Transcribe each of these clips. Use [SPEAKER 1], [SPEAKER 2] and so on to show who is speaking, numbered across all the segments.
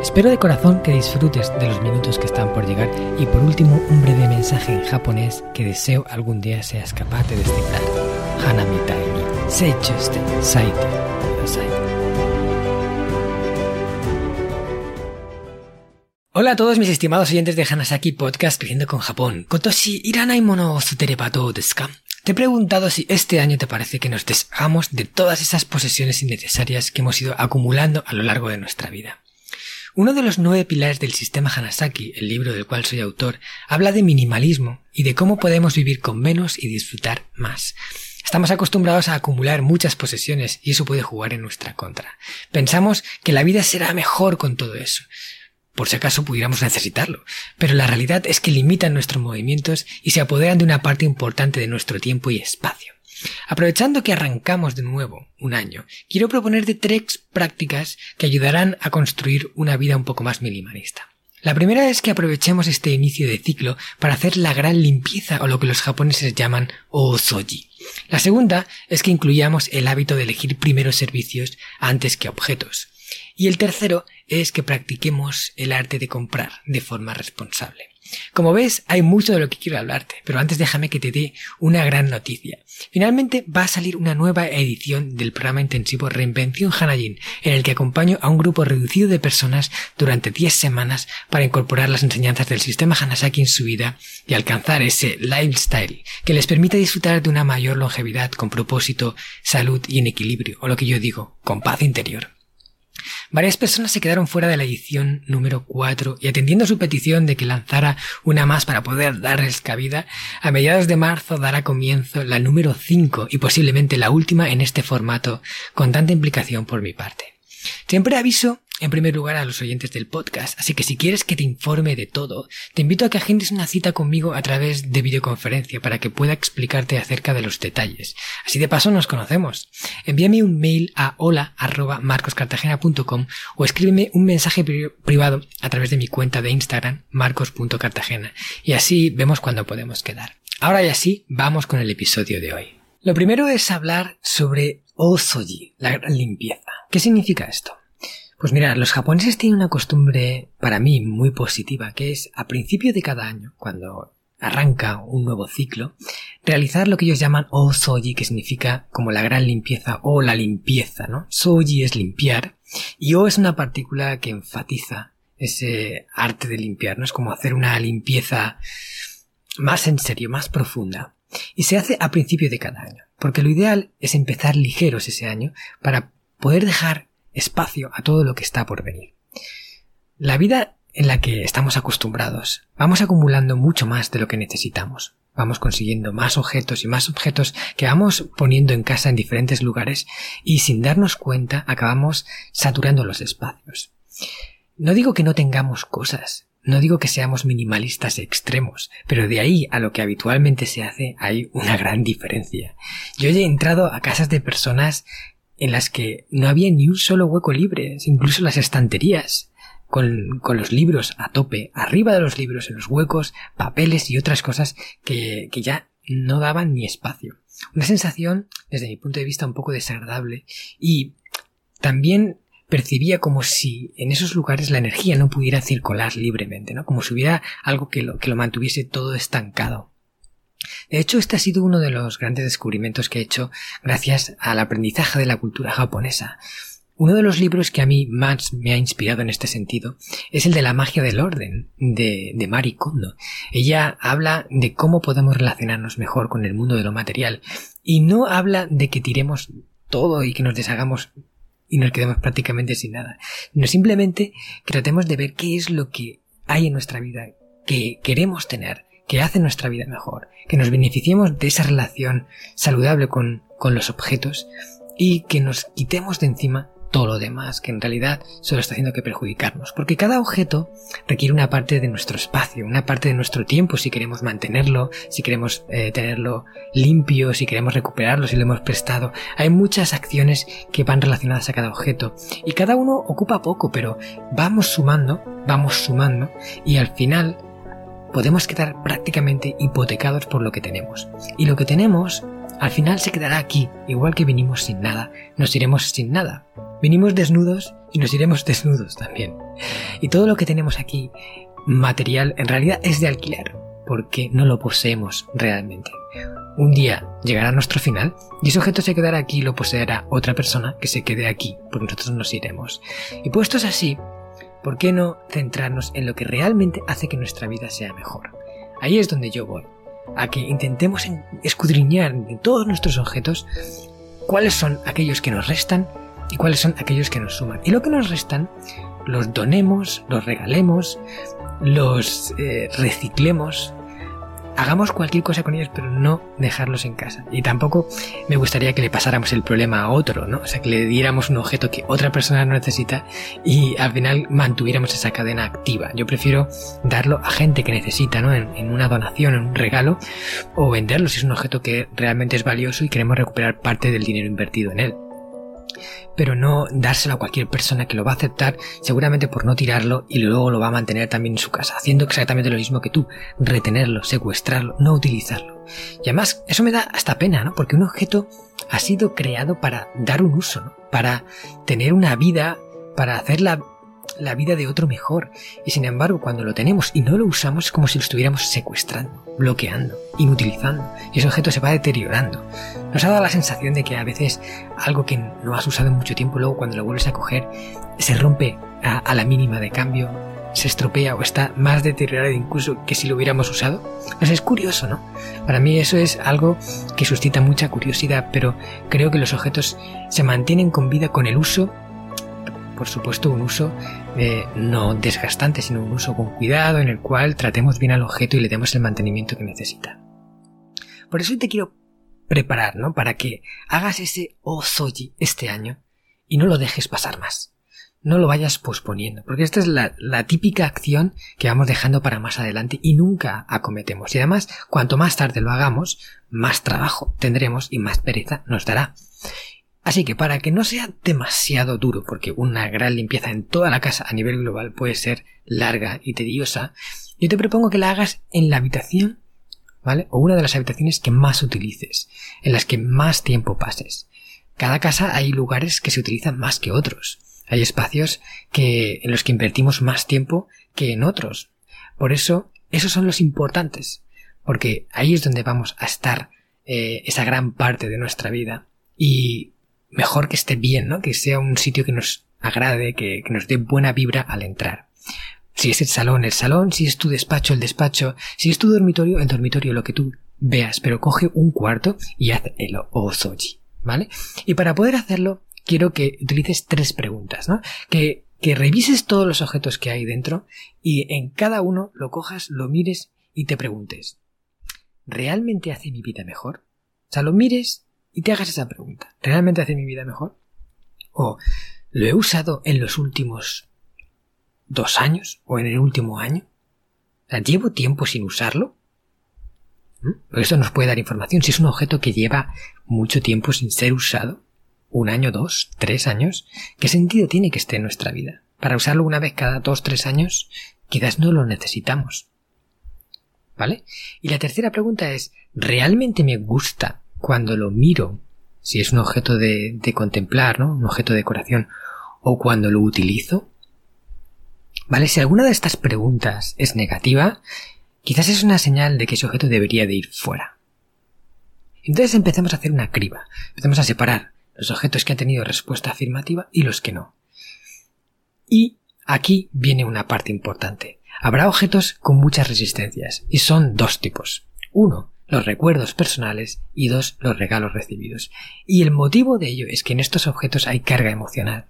[SPEAKER 1] Espero de corazón que disfrutes de los minutos que están por llegar y por último un breve mensaje en japonés que deseo algún día seas capaz de descifrar. Hanamitai ni seichuste saite. Hola a todos mis estimados oyentes de Hanasaki Podcast Creciendo con Japón. Kotoshi iranai mono o sutereba desu ka? Te he preguntado si este año te parece que nos deshagamos de todas esas posesiones innecesarias que hemos ido acumulando a lo largo de nuestra vida. Uno de los nueve pilares del sistema Hanasaki, el libro del cual soy autor, habla de minimalismo y de cómo podemos vivir con menos y disfrutar más. Estamos acostumbrados a acumular muchas posesiones y eso puede jugar en nuestra contra. Pensamos que la vida será mejor con todo eso por si acaso pudiéramos necesitarlo, pero la realidad es que limitan nuestros movimientos y se apoderan de una parte importante de nuestro tiempo y espacio. Aprovechando que arrancamos de nuevo un año, quiero proponerte tres prácticas que ayudarán a construir una vida un poco más minimalista. La primera es que aprovechemos este inicio de ciclo para hacer la gran limpieza o lo que los japoneses llaman osoji. La segunda es que incluyamos el hábito de elegir primeros servicios antes que objetos. Y el tercero es que practiquemos el arte de comprar de forma responsable. Como ves, hay mucho de lo que quiero hablarte, pero antes déjame que te dé una gran noticia. Finalmente va a salir una nueva edición del programa intensivo Reinvención Hanajin, en el que acompaño a un grupo reducido de personas durante 10 semanas para incorporar las enseñanzas del sistema Hanasaki en su vida y alcanzar ese lifestyle que les permita disfrutar de una mayor longevidad con propósito, salud y en equilibrio, o lo que yo digo, con paz interior. Varias personas se quedaron fuera de la edición número 4 y atendiendo su petición de que lanzara una más para poder darles cabida, a mediados de marzo dará comienzo la número 5 y posiblemente la última en este formato con tanta implicación por mi parte. Siempre aviso en primer lugar a los oyentes del podcast, así que si quieres que te informe de todo, te invito a que agendes una cita conmigo a través de videoconferencia para que pueda explicarte acerca de los detalles. Así de paso nos conocemos. Envíame un mail a hola@marcoscartagena.com o escríbeme un mensaje privado a través de mi cuenta de Instagram marcos.cartagena y así vemos cuándo podemos quedar. Ahora y así, vamos con el episodio de hoy. Lo primero es hablar sobre Osoji, la gran limpieza. ¿Qué significa esto? Pues mira, los japoneses tienen una costumbre para mí muy positiva, que es a principio de cada año, cuando arranca un nuevo ciclo, realizar lo que ellos llaman o-soji, que significa como la gran limpieza o la limpieza, ¿no? Soji es limpiar y o es una partícula que enfatiza ese arte de limpiar, ¿no? Es como hacer una limpieza más en serio, más profunda. Y se hace a principio de cada año, porque lo ideal es empezar ligeros ese año para poder dejar espacio a todo lo que está por venir. La vida en la que estamos acostumbrados, vamos acumulando mucho más de lo que necesitamos. Vamos consiguiendo más objetos y más objetos que vamos poniendo en casa en diferentes lugares y sin darnos cuenta acabamos saturando los espacios. No digo que no tengamos cosas, no digo que seamos minimalistas extremos, pero de ahí a lo que habitualmente se hace hay una gran diferencia. Yo he entrado a casas de personas en las que no había ni un solo hueco libre, incluso las estanterías, con, con, los libros a tope, arriba de los libros, en los huecos, papeles y otras cosas que, que ya no daban ni espacio. Una sensación, desde mi punto de vista, un poco desagradable y también percibía como si en esos lugares la energía no pudiera circular libremente, ¿no? Como si hubiera algo que lo, que lo mantuviese todo estancado. De hecho, este ha sido uno de los grandes descubrimientos que he hecho gracias al aprendizaje de la cultura japonesa. Uno de los libros que a mí más me ha inspirado en este sentido es el de la magia del orden de, de Mari Kondo. Ella habla de cómo podemos relacionarnos mejor con el mundo de lo material y no habla de que tiremos todo y que nos deshagamos y nos quedemos prácticamente sin nada, no simplemente tratemos de ver qué es lo que hay en nuestra vida que queremos tener que hace nuestra vida mejor, que nos beneficiemos de esa relación saludable con, con los objetos y que nos quitemos de encima todo lo demás, que en realidad solo está haciendo que perjudicarnos. Porque cada objeto requiere una parte de nuestro espacio, una parte de nuestro tiempo si queremos mantenerlo, si queremos eh, tenerlo limpio, si queremos recuperarlo, si lo hemos prestado. Hay muchas acciones que van relacionadas a cada objeto y cada uno ocupa poco, pero vamos sumando, vamos sumando y al final podemos quedar prácticamente hipotecados por lo que tenemos. Y lo que tenemos al final se quedará aquí, igual que vinimos sin nada, nos iremos sin nada. Vinimos desnudos y nos iremos desnudos también. Y todo lo que tenemos aquí, material, en realidad es de alquiler, porque no lo poseemos realmente. Un día llegará nuestro final y ese objeto se quedará aquí y lo poseerá otra persona que se quede aquí, porque nosotros nos iremos. Y puestos así, ¿por qué no centrarnos en lo que realmente hace que nuestra vida sea mejor? Ahí es donde yo voy a que intentemos escudriñar de todos nuestros objetos cuáles son aquellos que nos restan y cuáles son aquellos que nos suman. Y lo que nos restan, los donemos, los regalemos, los eh, reciclemos, hagamos cualquier cosa con ellos, pero no dejarlos en casa. Y tampoco me gustaría que le pasáramos el problema a otro, ¿no? O sea, que le diéramos un objeto que otra persona no necesita y al final mantuviéramos esa cadena activa. Yo prefiero darlo a gente que necesita, ¿no? En, una donación, en un regalo, o venderlo si es un objeto que realmente es valioso y queremos recuperar parte del dinero invertido en él pero no dárselo a cualquier persona que lo va a aceptar seguramente por no tirarlo y luego lo va a mantener también en su casa, haciendo exactamente lo mismo que tú, retenerlo, secuestrarlo, no utilizarlo. Y además, eso me da hasta pena, ¿no? Porque un objeto ha sido creado para dar un uso, ¿no? Para tener una vida, para hacerla la vida de otro mejor. Y sin embargo, cuando lo tenemos y no lo usamos es como si lo estuviéramos secuestrando, bloqueando, inutilizando. Y ese objeto se va deteriorando. Nos ha dado la sensación de que a veces algo que no has usado en mucho tiempo, luego cuando lo vuelves a coger, se rompe a, la mínima de cambio, se estropea o está más deteriorado incluso que si lo hubiéramos usado. Es curioso, ¿no? Para mí eso es algo que suscita mucha curiosidad, pero creo que los objetos se mantienen con vida con el uso por supuesto, un uso eh, no desgastante, sino un uso con cuidado en el cual tratemos bien al objeto y le demos el mantenimiento que necesita. Por eso te quiero preparar, ¿no? Para que hagas ese Ozoji este año y no lo dejes pasar más. No lo vayas posponiendo, porque esta es la, la típica acción que vamos dejando para más adelante y nunca acometemos. Y además, cuanto más tarde lo hagamos, más trabajo tendremos y más pereza nos dará. Así que para que no sea demasiado duro, porque una gran limpieza en toda la casa a nivel global puede ser larga y tediosa, yo te propongo que la hagas en la habitación, ¿vale? O una de las habitaciones que más utilices, en las que más tiempo pases. Cada casa hay lugares que se utilizan más que otros. Hay espacios que, en los que invertimos más tiempo que en otros. Por eso, esos son los importantes, porque ahí es donde vamos a estar eh, esa gran parte de nuestra vida. Y mejor que esté bien, ¿no? Que sea un sitio que nos agrade, que, nos dé buena vibra al entrar. Si es el salón, el salón, si es tu despacho, el despacho, si es tu dormitorio, el dormitorio, lo que tú veas, pero coge un cuarto y haz el ozoji, ¿vale? Y para poder hacerlo, quiero que utilices tres preguntas, ¿no? Que, que revises todos los objetos que hay dentro y en cada uno lo cojas, lo mires y te preguntes, ¿realmente hace mi vida mejor? O sea, lo mires y te hagas esa pregunta. ¿Realmente hace mi vida mejor? ¿O lo he usado en los últimos dos años o en el último año? ¿Llevo tiempo sin usarlo? ¿Mm? Esto nos puede dar información. Si es un objeto que lleva mucho tiempo sin ser usado, un año, dos, tres años, ¿qué sentido tiene que esté en nuestra vida? Para usarlo una vez cada dos, tres años, quizás no lo necesitamos. ¿Vale? Y la tercera pregunta es, ¿realmente me gusta cuando lo miro, si es un objeto de, contemplar, ¿no? Un objeto de decoración, o cuando lo utilizo. ¿Vale? Si alguna de estas preguntas es negativa, quizás es una señal de que ese objeto debería de ir fuera. Entonces empecemos a hacer una criba. Empecemos a separar los objetos que han tenido respuesta afirmativa y los que no. Y aquí viene una parte importante. Habrá objetos con muchas resistencias, y son dos tipos. Uno, los recuerdos personales y dos, los regalos recibidos. Y el motivo de ello es que en estos objetos hay carga emocional.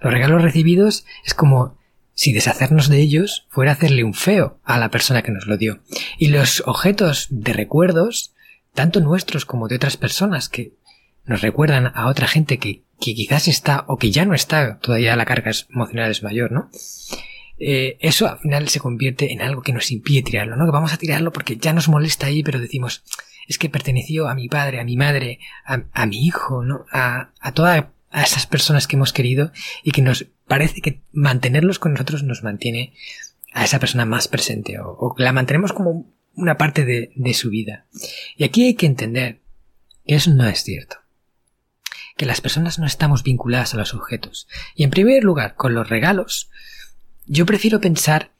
[SPEAKER 1] Los regalos recibidos es como si deshacernos de ellos fuera hacerle un feo a la persona que nos lo dio. Y los objetos de recuerdos, tanto nuestros como de otras personas que nos recuerdan a otra gente que que quizás está o que ya no está, todavía la carga emocional es mayor, ¿no? Eh, eso al final se convierte en algo que nos impide tirarlo, ¿no? Que vamos a tirarlo porque ya nos molesta ahí, pero decimos, es que perteneció a mi padre, a mi madre, a, mi hijo, ¿no? A, a todas esas personas que hemos querido y que nos parece que mantenerlos con nosotros nos mantiene a esa persona más presente o, o la mantenemos como una parte de su vida. Y aquí hay que entender que eso no es cierto que las personas no estamos vinculadas a los objetos. Y en primer lugar, con los regalos, yo prefiero pensar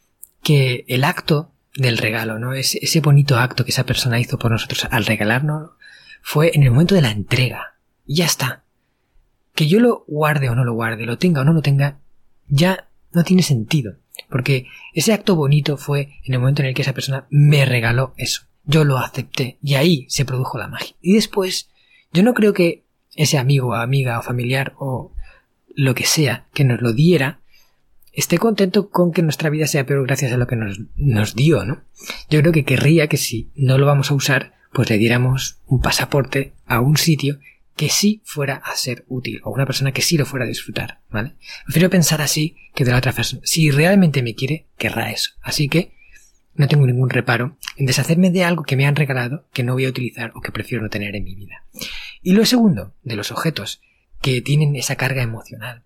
[SPEAKER 1] que el acto del regalo, ¿no? Ese, ese bonito acto que esa persona hizo por nosotros al regalarnos, fue en el momento de la entrega. Y ya está. Que yo lo guarde o no lo guarde, lo tenga o no lo tenga, ya no tiene sentido. Porque ese acto bonito fue en el momento en el que esa persona me regaló eso. Yo lo acepté y ahí se produjo la magia. Y después, yo no creo que ese amigo, amiga o familiar o lo que sea que nos lo diera esté contento con que nuestra vida sea peor gracias a lo que nos, nos dio, ¿no? Yo creo que querría que si no lo vamos a usar, pues le diéramos un pasaporte a un sitio que sí fuera a ser útil o una persona que sí lo fuera a disfrutar, ¿vale? Prefiero pensar así que de la otra persona. Si realmente me quiere, querrá eso. Así que no tengo ningún reparo en deshacerme de algo que me han regalado que no voy a utilizar o que prefiero no tener en mi vida. Y lo segundo, de los objetos que tienen esa carga emocional,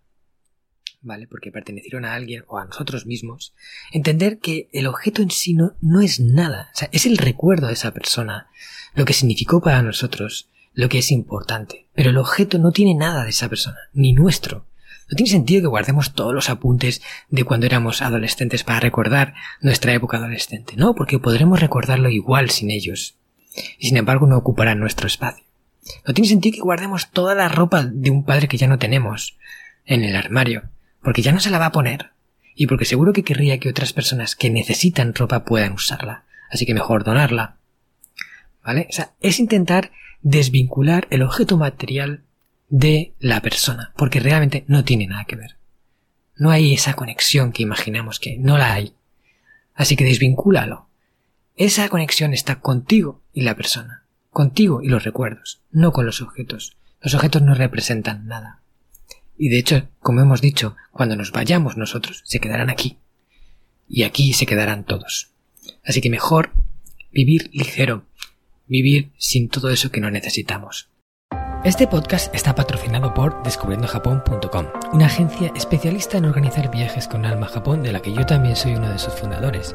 [SPEAKER 1] ¿vale? Porque pertenecieron a alguien o a nosotros mismos, entender que el objeto en sí no, no es nada, o sea, es el recuerdo de esa persona, lo que significó para nosotros, lo que es importante, pero el objeto no tiene nada de esa persona, ni nuestro. No tiene sentido que guardemos todos los apuntes de cuando éramos adolescentes para recordar nuestra época adolescente, no, porque podremos recordarlo igual sin ellos, y sin embargo no ocuparán nuestro espacio. No tiene sentido que guardemos toda la ropa de un padre que ya no tenemos en el armario, porque ya no se la va a poner, y porque seguro que querría que otras personas que necesitan ropa puedan usarla, así que mejor donarla. ¿Vale? O sea, es intentar desvincular el objeto material de la persona, porque realmente no tiene nada que ver. No hay esa conexión que imaginamos que no la hay. Así que desvincúlalo. Esa conexión está contigo y la persona contigo y los recuerdos, no con los objetos. Los objetos no representan nada. Y de hecho, como hemos dicho, cuando nos vayamos nosotros, se quedarán aquí. Y aquí se quedarán todos. Así que mejor vivir ligero, vivir sin todo eso que no necesitamos. Este podcast está patrocinado por descubriendojapón.com, una agencia especialista en organizar viajes con alma a Japón de la que yo también soy uno de sus fundadores.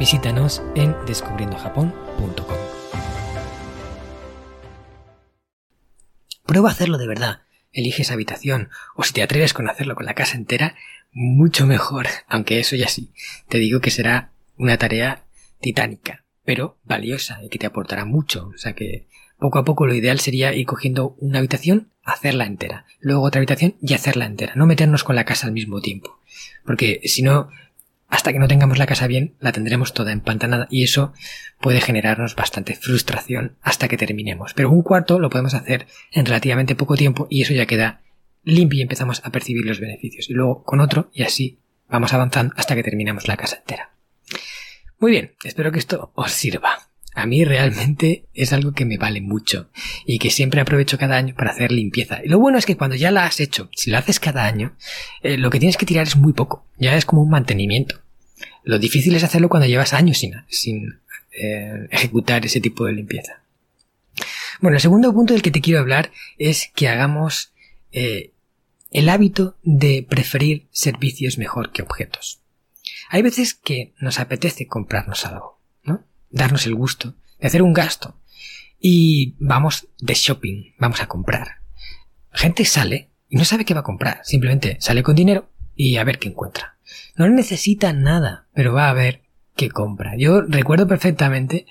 [SPEAKER 1] Visítanos en descubriendojapón.com. Prueba a hacerlo de verdad. Elige esa habitación, o si te atreves con hacerlo con la casa entera, mucho mejor, aunque eso ya sí, te digo que será una tarea titánica, pero valiosa y que te aportará mucho. O sea que poco a poco lo ideal sería ir cogiendo una habitación, hacerla entera, luego otra habitación y hacerla entera, no meternos con la casa al mismo tiempo. Porque si no, hasta que no tengamos la casa bien, la tendremos toda empantanada y eso puede generarnos bastante frustración hasta que terminemos. Pero un cuarto lo podemos hacer en relativamente poco tiempo y eso ya queda limpio y empezamos a percibir los beneficios. Y luego con otro y así vamos avanzando hasta que terminamos la casa entera. Muy bien, espero que esto os sirva. A mí realmente es algo que me vale mucho y que siempre aprovecho cada año para hacer limpieza. Y lo bueno es que cuando ya la has hecho, si lo haces cada año, eh, lo que tienes que tirar es muy poco. Ya es como un mantenimiento. Lo difícil es hacerlo cuando llevas años sin, sin eh, ejecutar ese tipo de limpieza. Bueno, el segundo punto del que te quiero hablar es que hagamos eh, el hábito de preferir servicios mejor que objetos. Hay veces que nos apetece comprarnos algo darnos el gusto de hacer un gasto. Y vamos de shopping, vamos a comprar. Gente sale y no sabe qué va a comprar, simplemente sale con dinero y a ver qué encuentra. No necesita nada, pero va a ver qué compra. Yo recuerdo perfectamente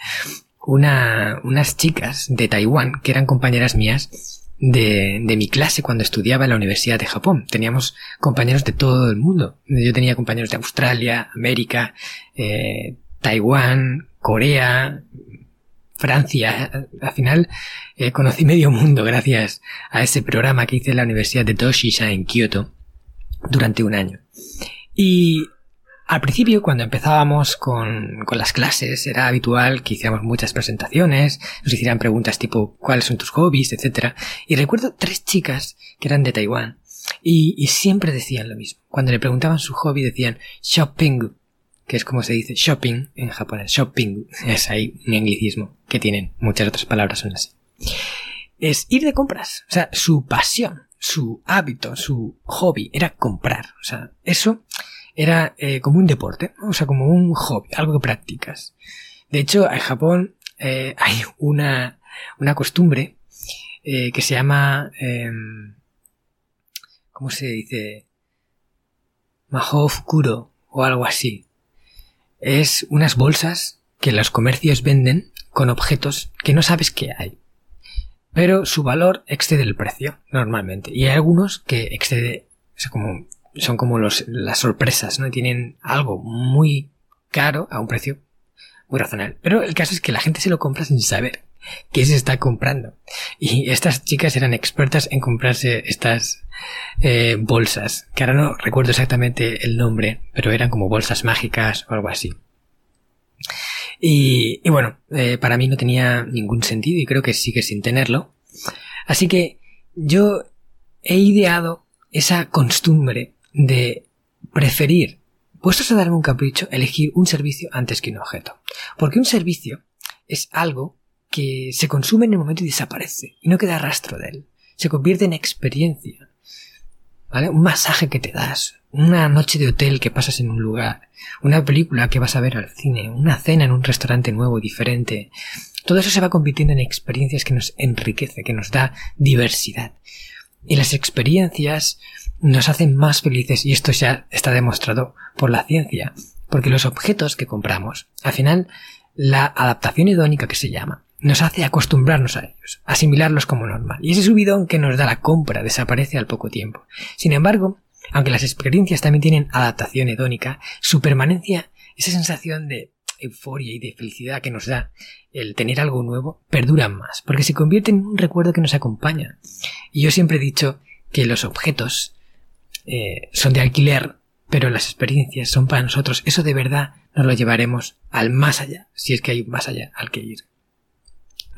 [SPEAKER 1] una, unas chicas de Taiwán que eran compañeras mías de, de, mi clase cuando estudiaba en la Universidad de Japón. Teníamos compañeros de todo el mundo. Yo tenía compañeros de Australia, América, eh, Taiwán, Corea, Francia. Al final eh, conocí medio mundo gracias a ese programa que hice en la Universidad de Toshisha en Kioto durante un año. Y al principio, cuando empezábamos con, con, las clases, era habitual que hiciéramos muchas presentaciones, nos hicieran preguntas tipo cuáles son tus hobbies, etc. Y recuerdo tres chicas que eran de Taiwán y, y, siempre decían lo mismo. Cuando le preguntaban su hobby decían shopping, que es como se dice shopping en japonés. Shopping es ahí un anglicismo que tienen muchas otras palabras son así. Es ir de compras, o sea, su pasión, su hábito, su hobby era comprar. O sea, eso era eh, como un deporte, o sea, como un hobby, algo que practicas. De hecho, en Japón eh, hay una, una costumbre eh, que se llama, em, ¿cómo se dice? Mahou Fukuro o algo así. Es unas bolsas que los comercios venden con objetos que no sabes qué hay. Pero su valor excede el precio, normalmente. Y hay algunos que excede, son como las sorpresas, ¿no? Tienen algo muy caro a un precio muy razonable. Pero el caso es que la gente se lo compra sin saber qué se está comprando. Y estas chicas eran expertas en comprarse estas eh, bolsas, que ahora no recuerdo exactamente el nombre, pero eran como bolsas mágicas o algo así. Y, y bueno, eh, para mí no tenía ningún sentido y creo que sigue sin tenerlo. Así que yo he ideado esa costumbre de preferir, puestos a darme un capricho, elegir un servicio antes que un objeto. Porque un servicio es algo se consume en el momento y desaparece, y no queda rastro de él. Se convierte en experiencia. ¿Vale? Un masaje que te das, una noche de hotel que pasas en un lugar, una película que vas a ver al cine, una cena en un restaurante nuevo, y diferente. Todo eso se va convirtiendo en experiencias que nos enriquece, que nos da diversidad. Y las experiencias nos hacen más felices y esto ya está demostrado por la ciencia, porque los objetos que compramos, al final, la adaptación hedónica que se llama, nos hace acostumbrarnos a ellos, asimilarlos como normal, y ese subidón que nos da la compra desaparece al poco tiempo. Sin embargo, aunque las experiencias también tienen adaptación hedónica, su permanencia, esa sensación de euforia y de felicidad que nos da el tener algo nuevo, perduran más, porque se convierte en un recuerdo que nos acompaña. Y yo siempre he dicho que los objetos eh, son de alquiler, pero las experiencias son para nosotros. Eso de verdad nos lo llevaremos al más allá, si es que hay más allá al que ir.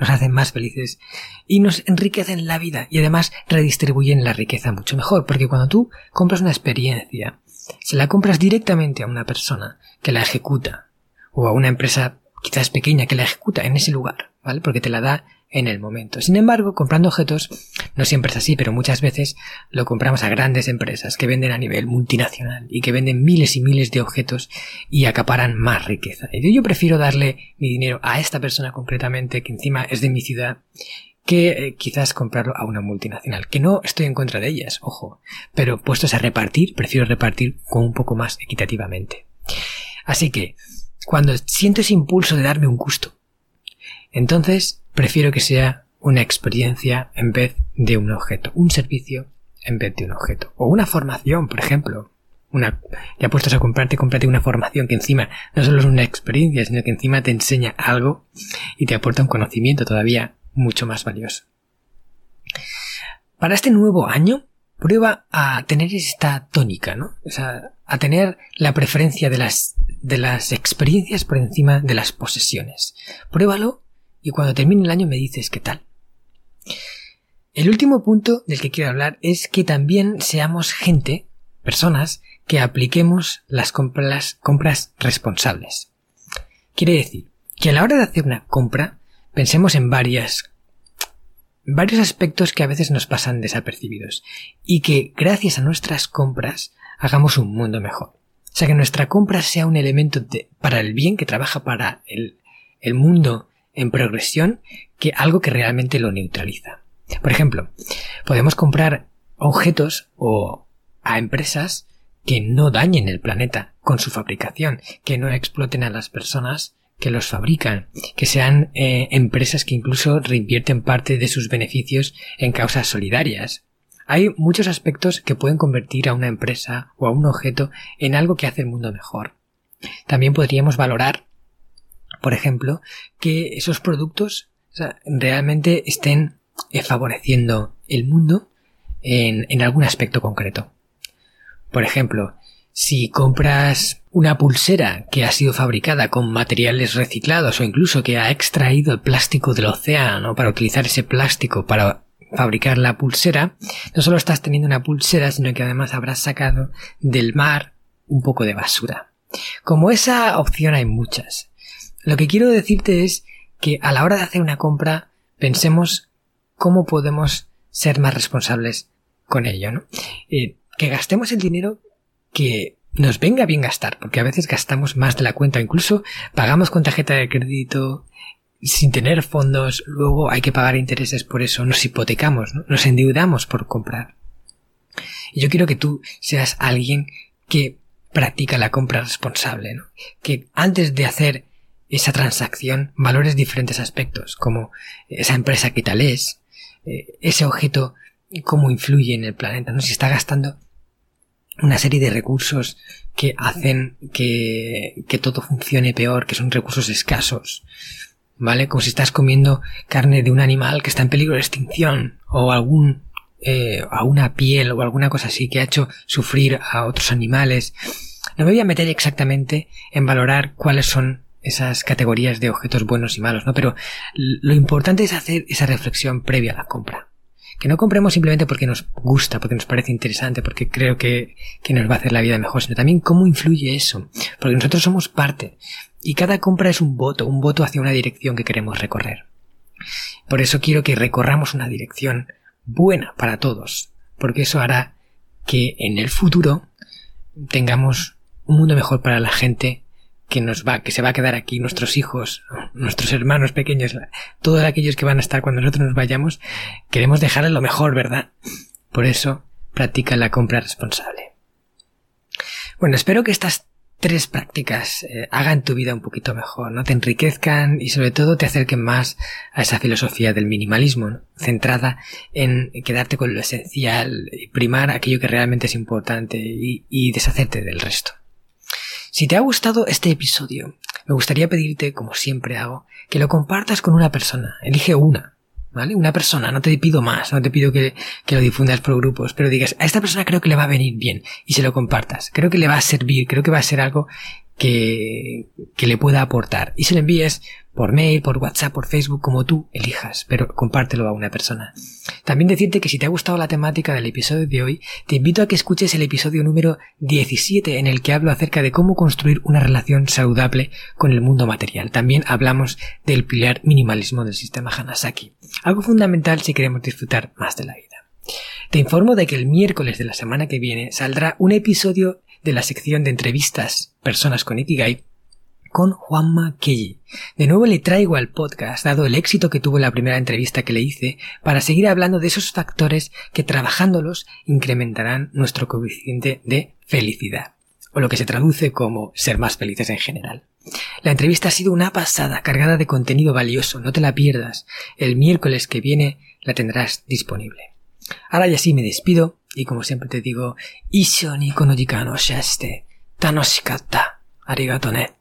[SPEAKER 1] Nos hacen más felices y nos enriquecen la vida y además redistribuyen la riqueza mucho mejor, porque cuando tú compras una experiencia, se la compras directamente a una persona que la ejecuta o a una empresa quizás pequeña que la ejecuta en ese lugar, ¿vale? Porque te la da en el momento. Sin embargo, comprando objetos, no siempre es así, pero muchas veces lo compramos a grandes empresas que venden a nivel multinacional y que venden miles y miles de objetos y acaparan más riqueza. Y yo prefiero darle mi dinero a esta persona concretamente, que encima es de mi ciudad, que eh, quizás comprarlo a una multinacional, que no estoy en contra de ellas, ojo, pero puestos a repartir, prefiero repartir con un poco más equitativamente. Así que, cuando siento ese impulso de darme un gusto, entonces prefiero que sea una experiencia en vez de un objeto, un servicio en vez de un objeto. O una formación, por ejemplo. Una, ya puestos a comprarte, comprate una formación que encima no solo es una experiencia, sino que encima te enseña algo y te aporta un conocimiento todavía mucho más valioso. Para este nuevo año, prueba a tener esta tónica, ¿no? O sea, a tener la preferencia de las, de las experiencias por encima de las posesiones. Pruébalo y cuando termine el año me dices qué tal. El último punto del que quiero hablar es que también seamos gente, personas, que apliquemos las compras, compras responsables. Quiere decir que a la hora de hacer una compra pensemos en varias varios aspectos que a veces nos pasan desapercibidos y que gracias a nuestras compras hagamos un mundo mejor. O sea, que nuestra compra sea un elemento para el bien que trabaja para el, el mundo en progresión que algo que realmente lo neutraliza. Por ejemplo, podemos comprar objetos o a empresas que no dañen el planeta con su fabricación, que no exploten a las personas que los fabrican, que sean eh, empresas que incluso reinvierten parte de sus beneficios en causas solidarias. Hay muchos aspectos que pueden convertir a una empresa o a un objeto en algo que hace el mundo mejor. También podríamos valorar, por ejemplo, que esos productos realmente estén eh, favoreciendo el mundo en, en algún aspecto concreto. Por ejemplo, si compras una pulsera que ha sido fabricada con materiales reciclados o incluso que ha extraído el plástico del océano para utilizar ese plástico para fabricar la pulsera, no solo estás teniendo una pulsera, sino que además habrás sacado del mar un poco de basura. Como esa opción hay muchas. Lo que quiero decirte es que a la hora de hacer una compra pensemos cómo podemos ser más responsables con ello, ¿no? Eh, que gastemos el dinero que nos venga bien gastar, porque a veces gastamos más de la cuenta, incluso pagamos con tarjeta de crédito sin tener fondos, luego hay que pagar intereses por eso, nos hipotecamos, nos endeudamos por comprar. Y yo quiero que tú seas alguien que practica la compra responsable, ¿no? que antes de hacer esa transacción valores diferentes aspectos, como esa empresa que tal es, eh, ese objeto cómo influye en el planeta, ¿no? Si está gastando una serie de recursos que hacen que, que todo funcione peor, que son recursos escasos. ¿Vale? Como si estás comiendo carne de un animal que está en peligro de extinción o algún eh, a una piel o alguna cosa así que ha hecho sufrir a otros animales. No me voy a meter exactamente en valorar cuáles son esas categorías de objetos buenos y malos, ¿no? Pero lo importante es hacer esa reflexión previa a la compra. Que no compremos simplemente porque nos gusta, porque nos parece interesante, porque creo que, que nos va a hacer la vida mejor, sino también cómo influye eso. Porque nosotros somos parte. Y cada compra es un voto, un voto hacia una dirección que queremos recorrer. Por eso quiero que recorramos una dirección buena para todos, porque eso hará que en el futuro tengamos un mundo mejor para la gente que nos va, que se va a quedar aquí, nuestros hijos, nuestros hermanos pequeños, todos aquellos que van a estar cuando nosotros nos vayamos, queremos dejarles lo mejor, ¿verdad? Por eso, practica la compra responsable. Bueno, espero que estas tres prácticas eh, hagan tu vida un poquito mejor, ¿no? Te enriquezcan y sobre todo te acerquen más a esa filosofía del minimalismo, centrada en quedarte con lo esencial, primar aquello que realmente es importante y deshacerte del resto. Si te ha gustado este episodio, me gustaría pedirte, como siempre hago, que lo compartas con una persona. Elige una, ¿vale? Una persona, no te pido más, no te pido que, que, lo difundas por grupos, pero digas, a esta persona creo que le va a venir bien y se lo compartas. Creo que le va a servir, creo que va a ser algo que, que le pueda aportar. Y se lo envíes por mail, por WhatsApp, por Facebook, como tú elijas, pero compártelo a una persona. También decirte que si te ha gustado la temática del episodio de hoy, te invito a que escuches el episodio número 17 en el que hablo acerca de cómo construir una relación saludable con el mundo material. También hablamos del pilar minimalismo del sistema Hanasaki, algo fundamental si queremos disfrutar más de la vida. Te informo de que el miércoles de la semana que viene saldrá un episodio de la sección de entrevistas personas con Ikigai con Juanma Kelly. De nuevo le traigo al podcast, dado el éxito que tuvo la primera entrevista que le hice, para seguir hablando de esos factores que trabajándolos incrementarán nuestro coeficiente de felicidad, o lo que se traduce como ser más felices en general. La entrevista ha sido una pasada, cargada de contenido valioso, no te la pierdas. El miércoles que viene la tendrás disponible. Ahora ya sí me despido, y como siempre te digo, Isho ni kono no shashite, tanoshikatta, arigato ne.